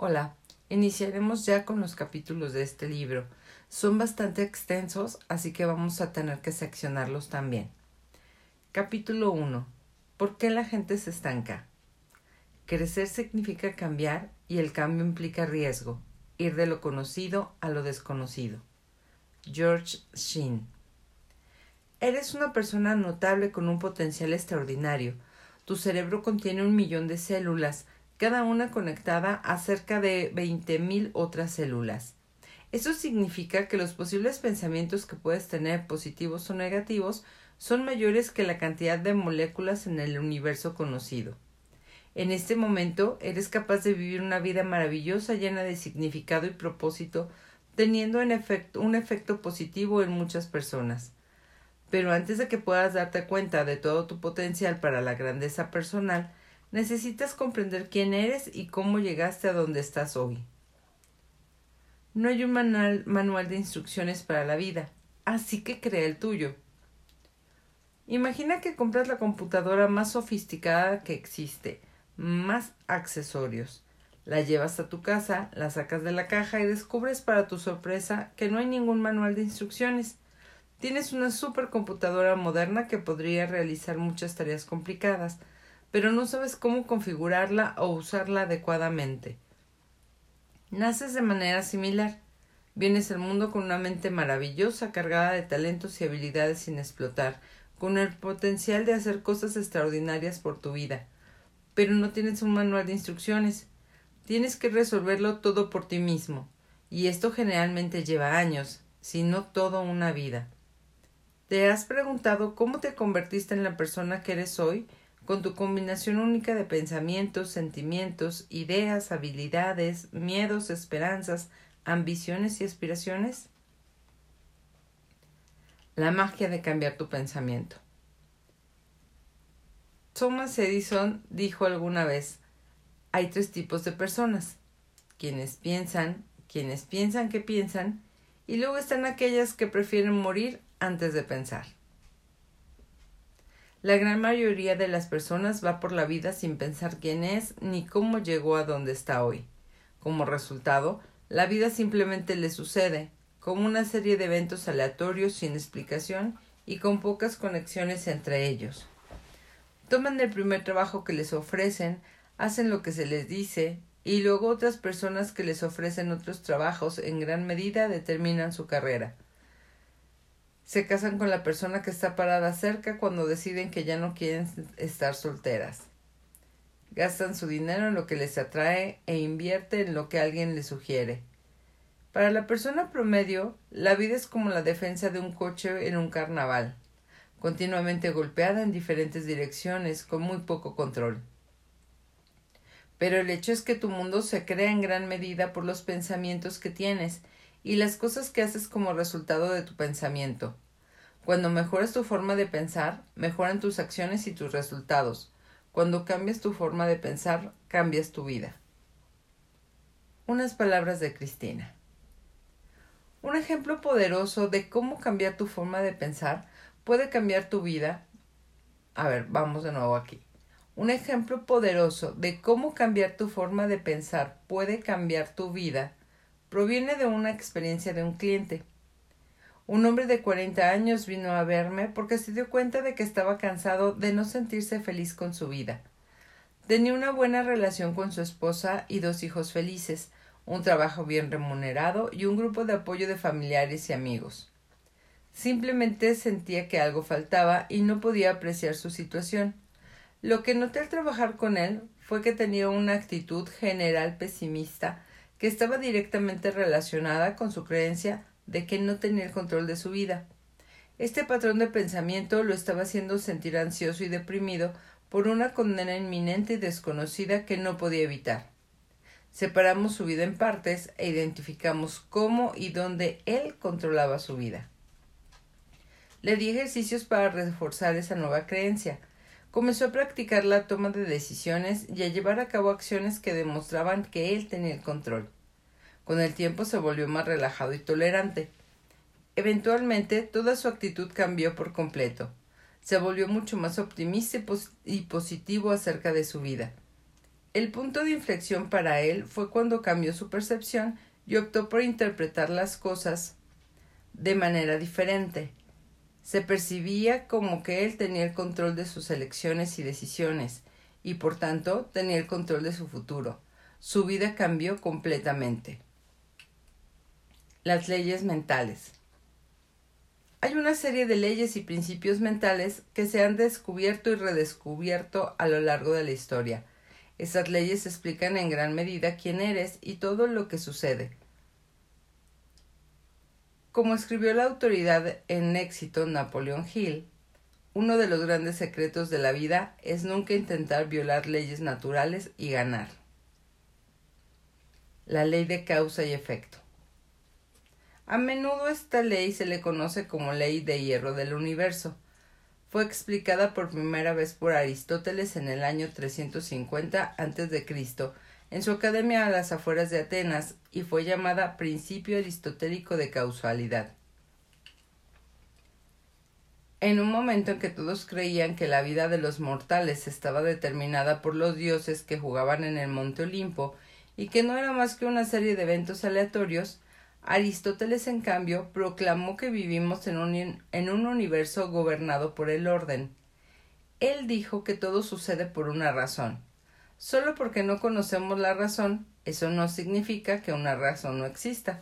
Hola, iniciaremos ya con los capítulos de este libro. Son bastante extensos, así que vamos a tener que seccionarlos también. Capítulo 1. ¿Por qué la gente se estanca? Crecer significa cambiar y el cambio implica riesgo, ir de lo conocido a lo desconocido. George Sheen. Eres una persona notable con un potencial extraordinario. Tu cerebro contiene un millón de células, cada una conectada a cerca de veinte mil otras células. Eso significa que los posibles pensamientos que puedes tener, positivos o negativos, son mayores que la cantidad de moléculas en el universo conocido. En este momento eres capaz de vivir una vida maravillosa llena de significado y propósito, teniendo en efecto, un efecto positivo en muchas personas. Pero antes de que puedas darte cuenta de todo tu potencial para la grandeza personal, Necesitas comprender quién eres y cómo llegaste a donde estás hoy. No hay un manual, de instrucciones para la vida, así que crea el tuyo. Imagina que compras la computadora más sofisticada que existe, más accesorios. La llevas a tu casa, la sacas de la caja y descubres para tu sorpresa que no hay ningún manual de instrucciones. Tienes una supercomputadora moderna que podría realizar muchas tareas complicadas, pero no sabes cómo configurarla o usarla adecuadamente. Naces de manera similar. Vienes al mundo con una mente maravillosa, cargada de talentos y habilidades sin explotar, con el potencial de hacer cosas extraordinarias por tu vida. Pero no tienes un manual de instrucciones. Tienes que resolverlo todo por ti mismo. Y esto generalmente lleva años, si no toda una vida. ¿Te has preguntado cómo te convertiste en la persona que eres hoy con tu combinación única de pensamientos, sentimientos, ideas, habilidades, miedos, esperanzas, ambiciones y aspiraciones? La magia de cambiar tu pensamiento. Thomas Edison dijo alguna vez, hay tres tipos de personas, quienes piensan, quienes piensan que piensan, y luego están aquellas que prefieren morir antes de pensar. La gran mayoría de las personas va por la vida sin pensar quién es ni cómo llegó a donde está hoy. Como resultado, la vida simplemente le sucede, como una serie de eventos aleatorios sin explicación y con pocas conexiones entre ellos. Toman el primer trabajo que les ofrecen, hacen lo que se les dice, y luego otras personas que les ofrecen otros trabajos en gran medida determinan su carrera se casan con la persona que está parada cerca cuando deciden que ya no quieren estar solteras. Gastan su dinero en lo que les atrae e invierten en lo que alguien les sugiere. Para la persona promedio, la vida es como la defensa de un coche en un carnaval, continuamente golpeada en diferentes direcciones, con muy poco control. Pero el hecho es que tu mundo se crea en gran medida por los pensamientos que tienes y las cosas que haces como resultado de tu pensamiento. Cuando mejoras tu forma de pensar, mejoran tus acciones y tus resultados. Cuando cambias tu forma de pensar, cambias tu vida. Unas palabras de Cristina. Un ejemplo poderoso de cómo cambiar tu forma de pensar puede cambiar tu vida. A ver, vamos de nuevo aquí. Un ejemplo poderoso de cómo cambiar tu forma de pensar puede cambiar tu vida proviene de una experiencia de un cliente. Un hombre de cuarenta años vino a verme porque se dio cuenta de que estaba cansado de no sentirse feliz con su vida. Tenía una buena relación con su esposa y dos hijos felices, un trabajo bien remunerado y un grupo de apoyo de familiares y amigos. Simplemente sentía que algo faltaba y no podía apreciar su situación. Lo que noté al trabajar con él fue que tenía una actitud general pesimista que estaba directamente relacionada con su creencia de que no tenía el control de su vida. Este patrón de pensamiento lo estaba haciendo sentir ansioso y deprimido por una condena inminente y desconocida que no podía evitar. Separamos su vida en partes e identificamos cómo y dónde él controlaba su vida. Le di ejercicios para reforzar esa nueva creencia. Comenzó a practicar la toma de decisiones y a llevar a cabo acciones que demostraban que él tenía el control. Con el tiempo se volvió más relajado y tolerante. Eventualmente toda su actitud cambió por completo. Se volvió mucho más optimista y, positivo acerca de su vida. El punto de inflexión para él fue cuando cambió su percepción y optó por interpretar las cosas de manera diferente. Se percibía como que él tenía el control de sus elecciones y decisiones, y por tanto tenía el control de su futuro. Su vida cambió completamente. Las leyes mentales. Hay una serie de leyes y principios mentales que se han descubierto y redescubierto a lo largo de la historia. Esas leyes explican en gran medida quién eres y todo lo que sucede. Como escribió la autoridad en éxito Napoleón Hill, uno de los grandes secretos de la vida es nunca intentar violar leyes naturales y ganar. La ley de causa y efecto. A menudo esta ley se le conoce como ley de hierro del universo. Fue explicada por primera vez por Aristóteles en el año 350 a.C. en su academia a las afueras de Atenas y fue llamada principio aristotélico de causalidad. En un momento en que todos creían que la vida de los mortales estaba determinada por los dioses que jugaban en el monte Olimpo y que no era más que una serie de eventos aleatorios, Aristóteles, en cambio, proclamó que vivimos en un, en un universo gobernado por el orden. Él dijo que todo sucede por una razón. Solo porque no conocemos la razón, eso no significa que una razón no exista.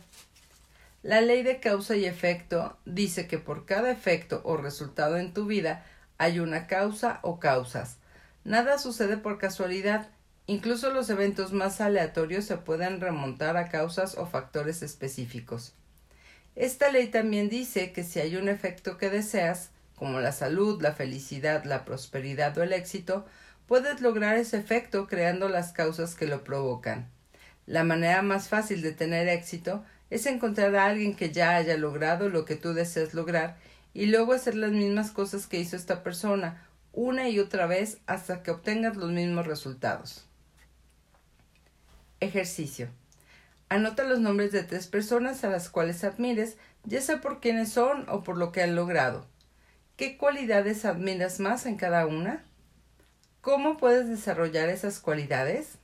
La ley de causa y efecto dice que por cada efecto o resultado en tu vida hay una causa o causas. Nada sucede por casualidad, Incluso los eventos más aleatorios se pueden remontar a causas o factores específicos. Esta ley también dice que si hay un efecto que deseas, como la salud, la felicidad, la prosperidad o el éxito, puedes lograr ese efecto creando las causas que lo provocan. La manera más fácil de tener éxito es encontrar a alguien que ya haya logrado lo que tú deseas lograr y luego hacer las mismas cosas que hizo esta persona una y otra vez hasta que obtengas los mismos resultados. Ejercicio. Anota los nombres de tres personas a las cuales admires, ya sea por quiénes son o por lo que han logrado. ¿Qué cualidades admiras más en cada una? ¿Cómo puedes desarrollar esas cualidades?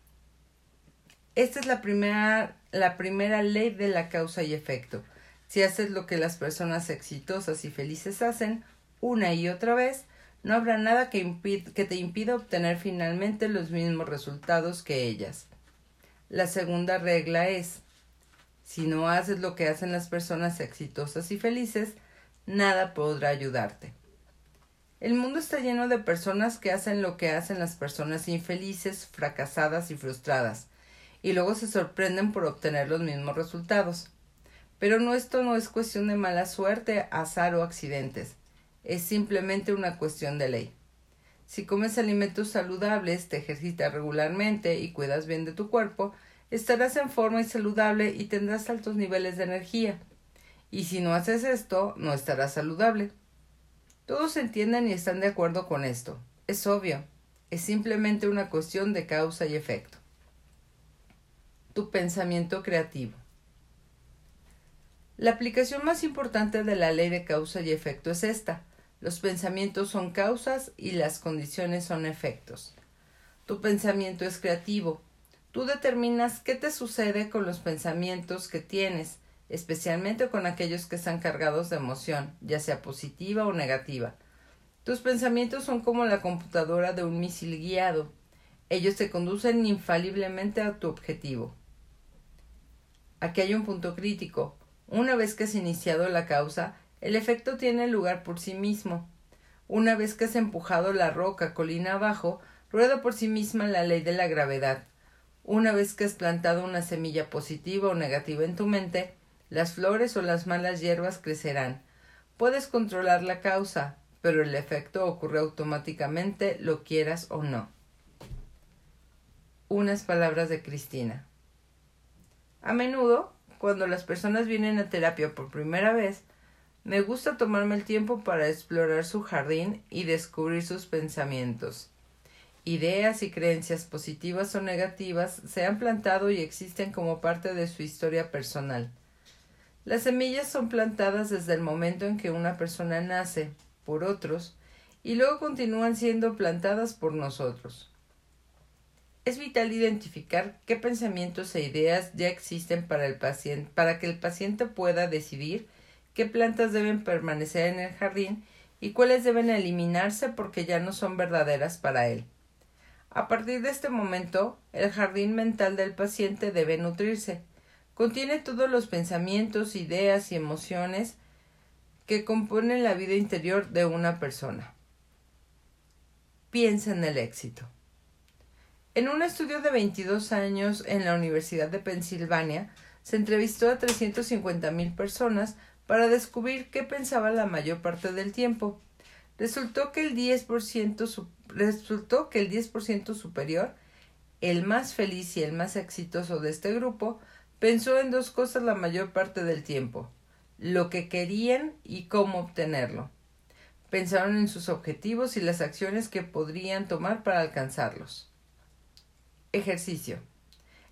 Esta es la primera, la primera ley de la causa y efecto. Si haces lo que las personas exitosas y felices hacen una y otra vez, no habrá nada que, que te impida obtener finalmente los mismos resultados que ellas. La segunda regla es, si no haces lo que hacen las personas exitosas y felices, nada podrá ayudarte. El mundo está lleno de personas que hacen lo que hacen las personas infelices, fracasadas y frustradas, y luego se sorprenden por obtener los mismos resultados. Pero no esto no es cuestión de mala suerte, azar o accidentes, es simplemente una cuestión de ley. Si comes alimentos saludables, te ejercitas regularmente y cuidas bien de tu cuerpo, estarás en forma y saludable y tendrás altos niveles de energía. Y si no haces esto, no estarás saludable. Todos entienden y están de acuerdo con esto. Es obvio. Es simplemente una cuestión de causa y efecto. Tu pensamiento creativo. La aplicación más importante de la ley de causa y efecto es esta. Los pensamientos son causas y las condiciones son efectos. Tu pensamiento es creativo. Tú determinas qué te sucede con los pensamientos que tienes, especialmente con aquellos que están cargados de emoción, ya sea positiva o negativa. Tus pensamientos son como la computadora de un misil guiado. Ellos te conducen infaliblemente a tu objetivo. Aquí hay un punto crítico. Una vez que has iniciado la causa, el efecto tiene lugar por sí mismo. Una vez que has empujado la roca colina abajo, rueda por sí misma la ley de la gravedad. Una vez que has plantado una semilla positiva o negativa en tu mente, las flores o las malas hierbas crecerán. Puedes controlar la causa, pero el efecto ocurre automáticamente, lo quieras o no. Unas palabras de Cristina. A menudo, cuando las personas vienen a terapia por primera vez, me gusta tomarme el tiempo para explorar su jardín y descubrir sus pensamientos. Ideas y creencias positivas o negativas se han plantado y existen como parte de su historia personal. Las semillas son plantadas desde el momento en que una persona nace por otros y luego continúan siendo plantadas por nosotros. Es vital identificar qué pensamientos e ideas ya existen para el paciente, para que el paciente pueda decidir qué plantas deben permanecer en el jardín y cuáles deben eliminarse porque ya no son verdaderas para él. A partir de este momento, el jardín mental del paciente debe nutrirse. Contiene todos los pensamientos, ideas y emociones que componen la vida interior de una persona. Piensa en el éxito. En un estudio de 22 años en la Universidad de Pensilvania, se entrevistó a 350.000 personas para descubrir qué pensaba la mayor parte del tiempo. Resultó que el 10%, resultó que el 10 superior, el más feliz y el más exitoso de este grupo, pensó en dos cosas la mayor parte del tiempo lo que querían y cómo obtenerlo. Pensaron en sus objetivos y las acciones que podrían tomar para alcanzarlos. Ejercicio.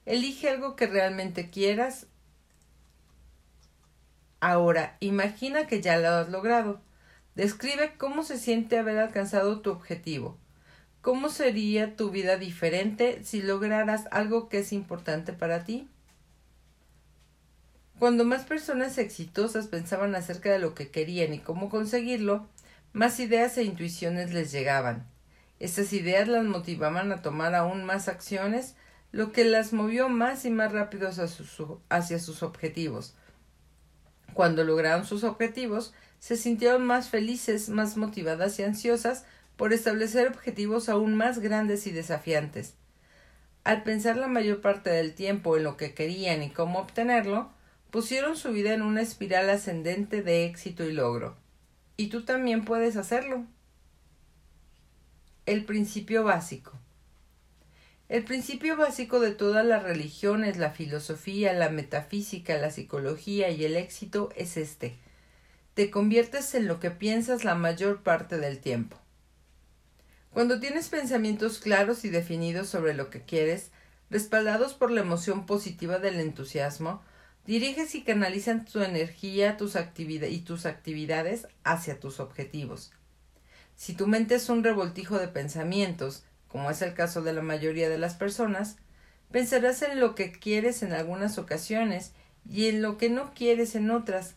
Elige algo que realmente quieras. Ahora, imagina que ya lo has logrado. Describe cómo se siente haber alcanzado tu objetivo. ¿Cómo sería tu vida diferente si lograras algo que es importante para ti? Cuando más personas exitosas pensaban acerca de lo que querían y cómo conseguirlo, más ideas e intuiciones les llegaban. Estas ideas las motivaban a tomar aún más acciones, lo que las movió más y más rápido hacia sus, hacia sus objetivos. Cuando lograron sus objetivos, se sintieron más felices, más motivadas y ansiosas por establecer objetivos aún más grandes y desafiantes. Al pensar la mayor parte del tiempo en lo que querían y cómo obtenerlo, pusieron su vida en una espiral ascendente de éxito y logro. Y tú también puedes hacerlo. El principio básico. El principio básico de todas las religiones, la filosofía, la metafísica, la psicología y el éxito es este. Te conviertes en lo que piensas la mayor parte del tiempo. Cuando tienes pensamientos claros y definidos sobre lo que quieres, respaldados por la emoción positiva del entusiasmo, Diriges y canalizan tu energía tus y tus actividades hacia tus objetivos. Si tu mente es un revoltijo de pensamientos, como es el caso de la mayoría de las personas, pensarás en lo que quieres en algunas ocasiones y en lo que no quieres en otras.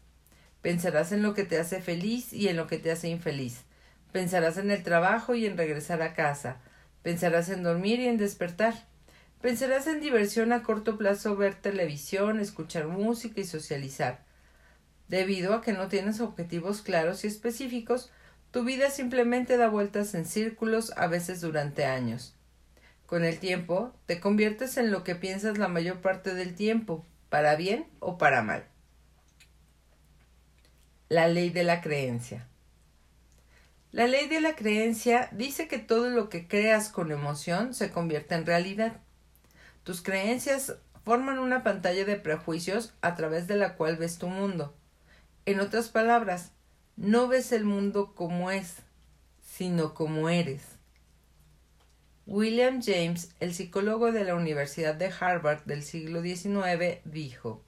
Pensarás en lo que te hace feliz y en lo que te hace infeliz. Pensarás en el trabajo y en regresar a casa. Pensarás en dormir y en despertar. Pensarás en diversión a corto plazo ver televisión, escuchar música y socializar. Debido a que no tienes objetivos claros y específicos, tu vida simplemente da vueltas en círculos a veces durante años. Con el tiempo, te conviertes en lo que piensas la mayor parte del tiempo, para bien o para mal. La ley de la creencia. La ley de la creencia dice que todo lo que creas con emoción se convierte en realidad. Tus creencias forman una pantalla de prejuicios a través de la cual ves tu mundo. En otras palabras, no ves el mundo como es, sino como eres. William James, el psicólogo de la Universidad de Harvard del siglo XIX, dijo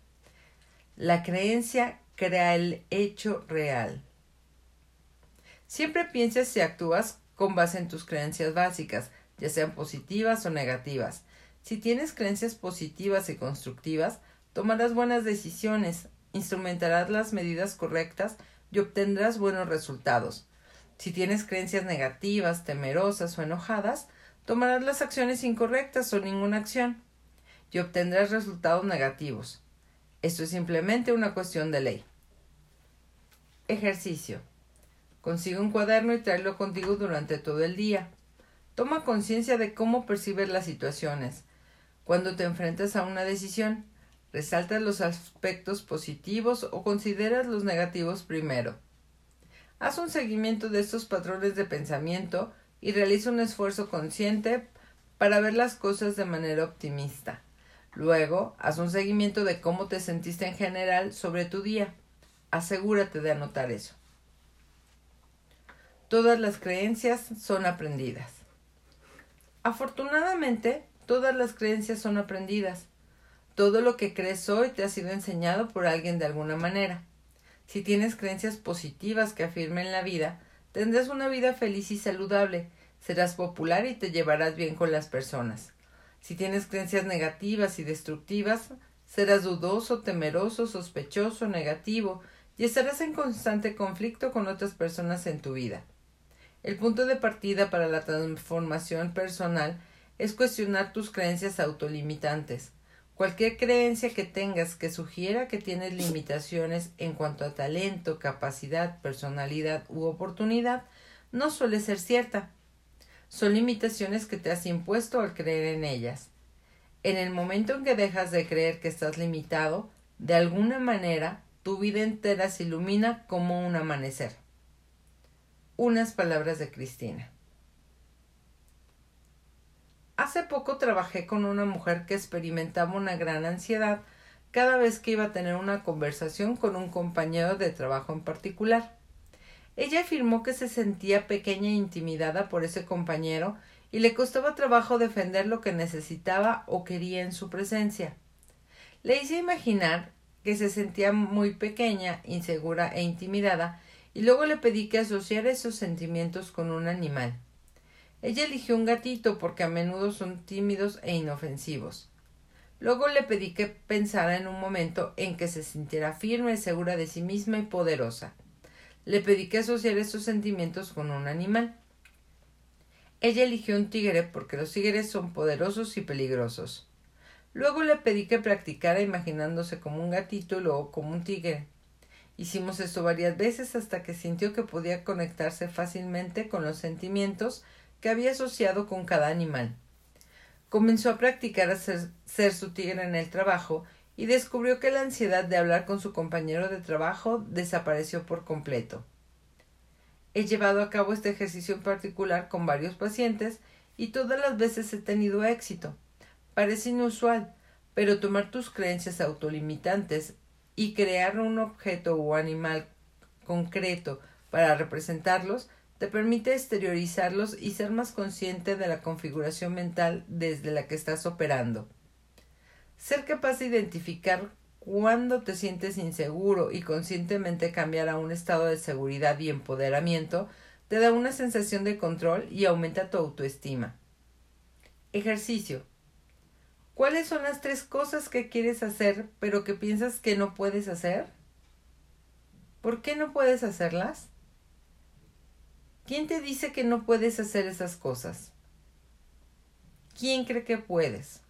La creencia crea el hecho real. Siempre piensas y actúas con base en tus creencias básicas, ya sean positivas o negativas. Si tienes creencias positivas y constructivas, tomarás buenas decisiones, instrumentarás las medidas correctas y obtendrás buenos resultados. Si tienes creencias negativas, temerosas o enojadas, tomarás las acciones incorrectas o ninguna acción y obtendrás resultados negativos. Esto es simplemente una cuestión de ley. Ejercicio. Consigue un cuaderno y tráelo contigo durante todo el día. Toma conciencia de cómo percibes las situaciones. Cuando te enfrentas a una decisión, resaltas los aspectos positivos o consideras los negativos primero. Haz un seguimiento de estos patrones de pensamiento y realiza un esfuerzo consciente para ver las cosas de manera optimista. Luego, haz un seguimiento de cómo te sentiste en general sobre tu día. Asegúrate de anotar eso. Todas las creencias son aprendidas. Afortunadamente, Todas las creencias son aprendidas. Todo lo que crees hoy te ha sido enseñado por alguien de alguna manera. Si tienes creencias positivas que afirmen la vida, tendrás una vida feliz y saludable, serás popular y te llevarás bien con las personas. Si tienes creencias negativas y destructivas, serás dudoso, temeroso, sospechoso, negativo, y estarás en constante conflicto con otras personas en tu vida. El punto de partida para la transformación personal es cuestionar tus creencias autolimitantes. Cualquier creencia que tengas que sugiera que tienes limitaciones en cuanto a talento, capacidad, personalidad u oportunidad no suele ser cierta. Son limitaciones que te has impuesto al creer en ellas. En el momento en que dejas de creer que estás limitado, de alguna manera tu vida entera se ilumina como un amanecer. Unas palabras de Cristina. Hace poco trabajé con una mujer que experimentaba una gran ansiedad cada vez que iba a tener una conversación con un compañero de trabajo en particular. Ella afirmó que se sentía pequeña e intimidada por ese compañero y le costaba trabajo defender lo que necesitaba o quería en su presencia. Le hice imaginar que se sentía muy pequeña, insegura e intimidada, y luego le pedí que asociara esos sentimientos con un animal. Ella eligió un gatito porque a menudo son tímidos e inofensivos. Luego le pedí que pensara en un momento en que se sintiera firme, segura de sí misma y poderosa. Le pedí que asociara esos sentimientos con un animal. Ella eligió un tigre porque los tigres son poderosos y peligrosos. Luego le pedí que practicara imaginándose como un gatito y luego como un tigre. Hicimos esto varias veces hasta que sintió que podía conectarse fácilmente con los sentimientos que había asociado con cada animal. Comenzó a practicar a ser, ser, su tigre en el trabajo y descubrió que la ansiedad de hablar con su compañero de trabajo desapareció por completo. He llevado a cabo este ejercicio en particular con varios pacientes y todas las veces he tenido éxito. Parece inusual, pero tomar tus creencias autolimitantes y crear un objeto o animal concreto para representarlos te permite exteriorizarlos y ser más consciente de la configuración mental desde la que estás operando. Ser capaz de identificar cuándo te sientes inseguro y conscientemente cambiar a un estado de seguridad y empoderamiento te da una sensación de control y aumenta tu autoestima. Ejercicio. ¿Cuáles son las tres cosas que quieres hacer pero que piensas que no puedes hacer? ¿Por qué no puedes hacerlas? ¿Quién te dice que no puedes hacer esas cosas? ¿Quién cree que puedes?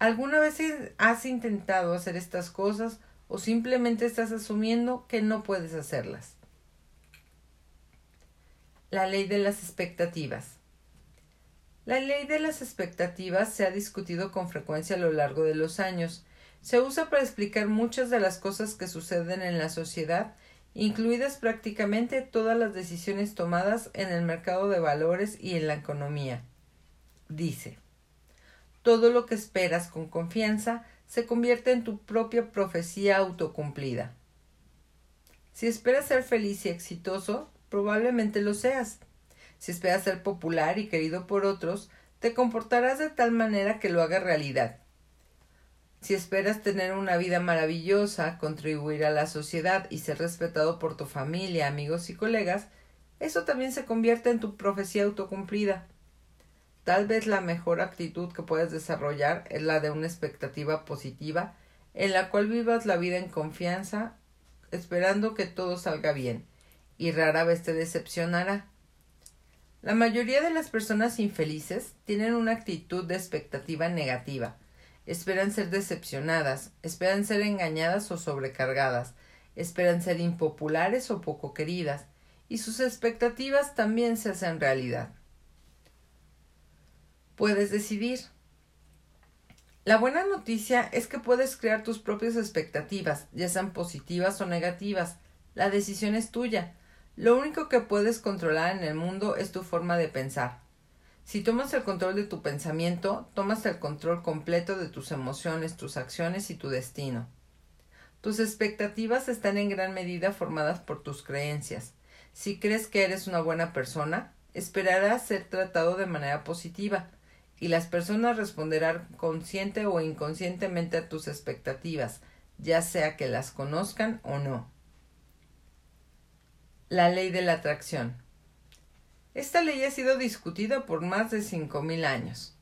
¿Alguna vez has intentado hacer estas cosas o simplemente estás asumiendo que no puedes hacerlas? La ley de las expectativas. La ley de las expectativas se ha discutido con frecuencia a lo largo de los años. Se usa para explicar muchas de las cosas que suceden en la sociedad incluidas prácticamente todas las decisiones tomadas en el mercado de valores y en la economía. Dice, todo lo que esperas con confianza se convierte en tu propia profecía autocumplida. Si esperas ser feliz y exitoso, probablemente lo seas. Si esperas ser popular y querido por otros, te comportarás de tal manera que lo haga realidad. Si esperas tener una vida maravillosa, contribuir a la sociedad y ser respetado por tu familia, amigos y colegas, eso también se convierte en tu profecía autocumplida. Tal vez la mejor actitud que puedes desarrollar es la de una expectativa positiva en la cual vivas la vida en confianza, esperando que todo salga bien, y rara vez te decepcionará. La mayoría de las personas infelices tienen una actitud de expectativa negativa, esperan ser decepcionadas, esperan ser engañadas o sobrecargadas, esperan ser impopulares o poco queridas, y sus expectativas también se hacen realidad. Puedes decidir. La buena noticia es que puedes crear tus propias expectativas, ya sean positivas o negativas. La decisión es tuya. Lo único que puedes controlar en el mundo es tu forma de pensar. Si tomas el control de tu pensamiento, tomas el control completo de tus emociones, tus acciones y tu destino. Tus expectativas están en gran medida formadas por tus creencias. Si crees que eres una buena persona, esperarás ser tratado de manera positiva, y las personas responderán consciente o inconscientemente a tus expectativas, ya sea que las conozcan o no. La ley de la atracción. Esta ley ha sido discutida por más de cinco mil años.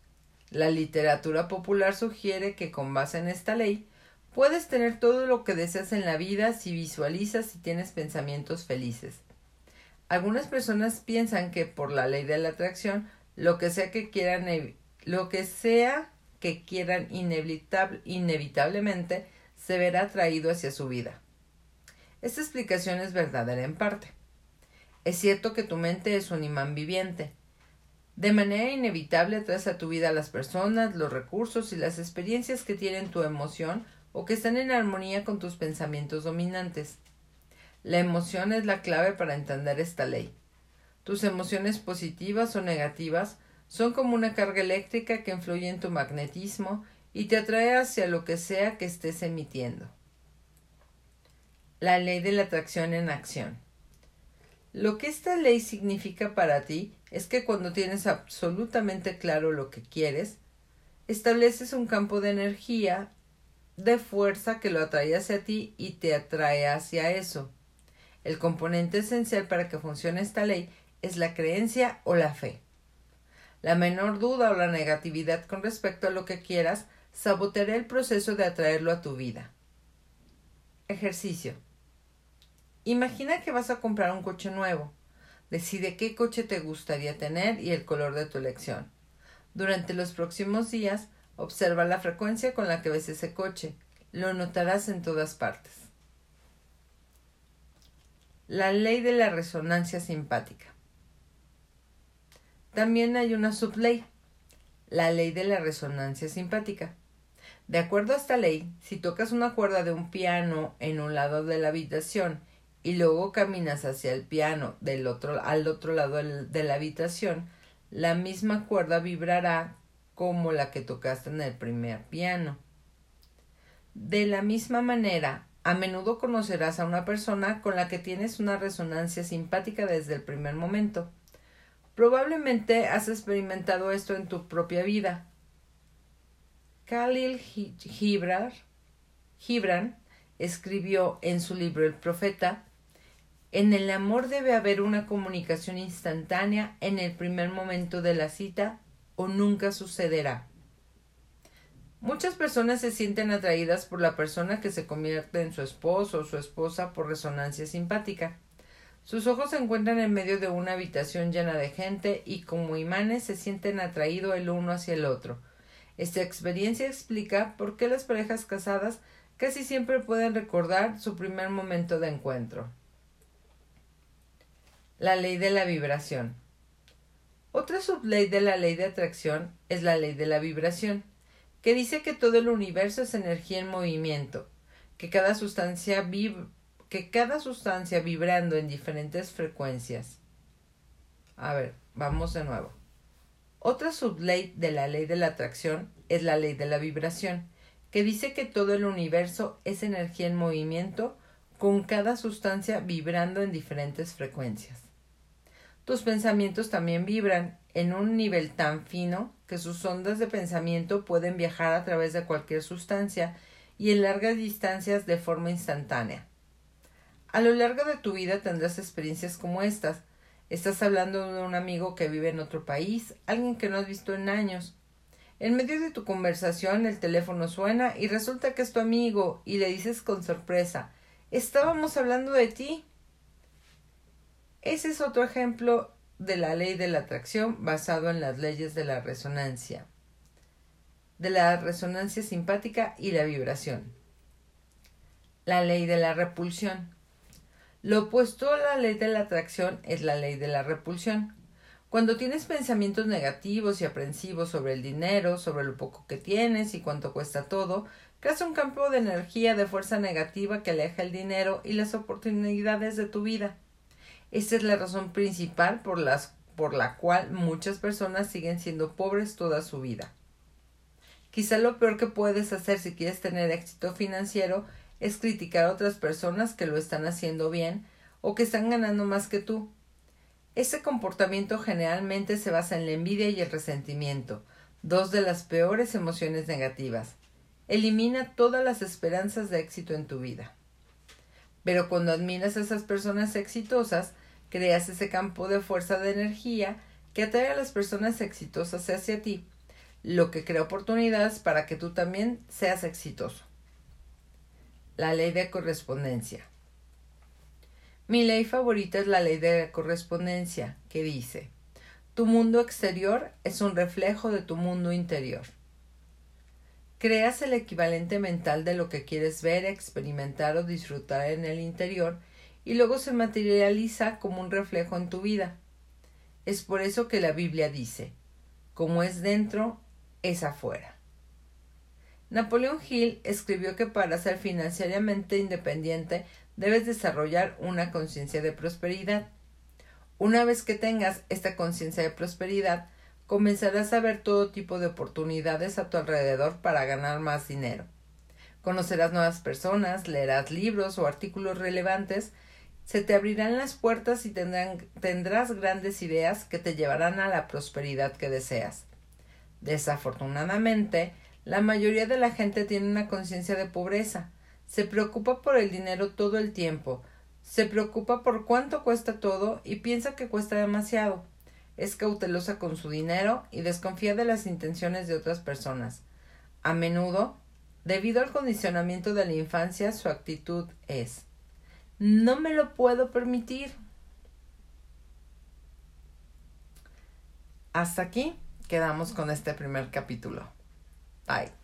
La literatura popular sugiere que con base en esta ley puedes tener todo lo que deseas en la vida si visualizas y tienes pensamientos felices. Algunas personas piensan que por la ley de la atracción lo que sea que quieran lo que sea que quieran inevitablemente se verá atraído hacia su vida. Esta explicación es verdadera en parte. Es cierto que tu mente es un imán viviente. De manera inevitable atraes a tu vida las personas, los recursos y las experiencias que tienen tu emoción o que están en armonía con tus pensamientos dominantes. La emoción es la clave para entender esta ley. Tus emociones positivas o negativas son como una carga eléctrica que influye en tu magnetismo y te atrae hacia lo que sea que estés emitiendo. La ley de la atracción en acción. Lo que esta ley significa para ti es que cuando tienes absolutamente claro lo que quieres, estableces un campo de energía, de fuerza que lo atrae hacia ti y te atrae hacia eso. El componente esencial para que funcione esta ley es la creencia o la fe. La menor duda o la negatividad con respecto a lo que quieras saboteará el proceso de atraerlo a tu vida. Ejercicio. Imagina que vas a comprar un coche nuevo. Decide qué coche te gustaría tener y el color de tu elección. Durante los próximos días, observa la frecuencia con la que ves ese coche. Lo notarás en todas partes. La ley de la resonancia simpática. También hay una subley, la ley de la resonancia simpática. De acuerdo a esta ley, si tocas una cuerda de un piano en un lado de la habitación y luego caminas hacia el piano del otro, al otro lado de la habitación, la misma cuerda vibrará como la que tocaste en el primer piano. De la misma manera, a menudo conocerás a una persona con la que tienes una resonancia simpática desde el primer momento. Probablemente has experimentado esto en tu propia vida. Khalil Gibran escribió en su libro El Profeta en el amor debe haber una comunicación instantánea en el primer momento de la cita o nunca sucederá. Muchas personas se sienten atraídas por la persona que se convierte en su esposo o su esposa por resonancia simpática. Sus ojos se encuentran en medio de una habitación llena de gente y como imanes se sienten atraídos el uno hacia el otro. Esta experiencia explica por qué las parejas casadas casi siempre pueden recordar su primer momento de encuentro. La ley de la vibración. Otra subley de la ley de atracción es la ley de la vibración, que dice que todo el universo es energía en movimiento, que cada sustancia, que cada sustancia vibrando en diferentes frecuencias. A ver, vamos de nuevo. Otra subley de la ley de la atracción es la ley de la vibración, que dice que todo el universo es energía en movimiento con cada sustancia vibrando en diferentes frecuencias. Tus pensamientos también vibran en un nivel tan fino que sus ondas de pensamiento pueden viajar a través de cualquier sustancia y en largas distancias de forma instantánea. A lo largo de tu vida tendrás experiencias como estas. Estás hablando de un amigo que vive en otro país, alguien que no has visto en años. En medio de tu conversación el teléfono suena y resulta que es tu amigo y le dices con sorpresa Estábamos hablando de ti. Ese es otro ejemplo de la ley de la atracción basado en las leyes de la resonancia, de la resonancia simpática y la vibración. La ley de la repulsión. Lo opuesto a la ley de la atracción es la ley de la repulsión. Cuando tienes pensamientos negativos y aprensivos sobre el dinero, sobre lo poco que tienes y cuánto cuesta todo, creas un campo de energía de fuerza negativa que aleja el dinero y las oportunidades de tu vida. Esta es la razón principal por, las, por la cual muchas personas siguen siendo pobres toda su vida. Quizá lo peor que puedes hacer si quieres tener éxito financiero es criticar a otras personas que lo están haciendo bien o que están ganando más que tú. Ese comportamiento generalmente se basa en la envidia y el resentimiento, dos de las peores emociones negativas. Elimina todas las esperanzas de éxito en tu vida. Pero cuando admiras a esas personas exitosas, creas ese campo de fuerza de energía que atrae a las personas exitosas hacia ti. lo que crea oportunidades para que tú también seas exitoso. La ley de correspondencia. Mi ley favorita es la ley de correspondencia, que dice, tu mundo exterior es un reflejo de tu mundo interior. Creas el equivalente mental de lo que quieres ver, experimentar o disfrutar en el interior y luego se materializa como un reflejo en tu vida. Es por eso que la Biblia dice, como es dentro, es afuera. Napoleón Hill escribió que para ser financieramente independiente debes desarrollar una conciencia de prosperidad. Una vez que tengas esta conciencia de prosperidad, comenzarás a ver todo tipo de oportunidades a tu alrededor para ganar más dinero. Conocerás nuevas personas, leerás libros o artículos relevantes, se te abrirán las puertas y tendrás grandes ideas que te llevarán a la prosperidad que deseas. Desafortunadamente, la mayoría de la gente tiene una conciencia de pobreza, se preocupa por el dinero todo el tiempo, se preocupa por cuánto cuesta todo y piensa que cuesta demasiado. Es cautelosa con su dinero y desconfía de las intenciones de otras personas. A menudo, debido al condicionamiento de la infancia, su actitud es no me lo puedo permitir. Hasta aquí quedamos con este primer capítulo. Bye.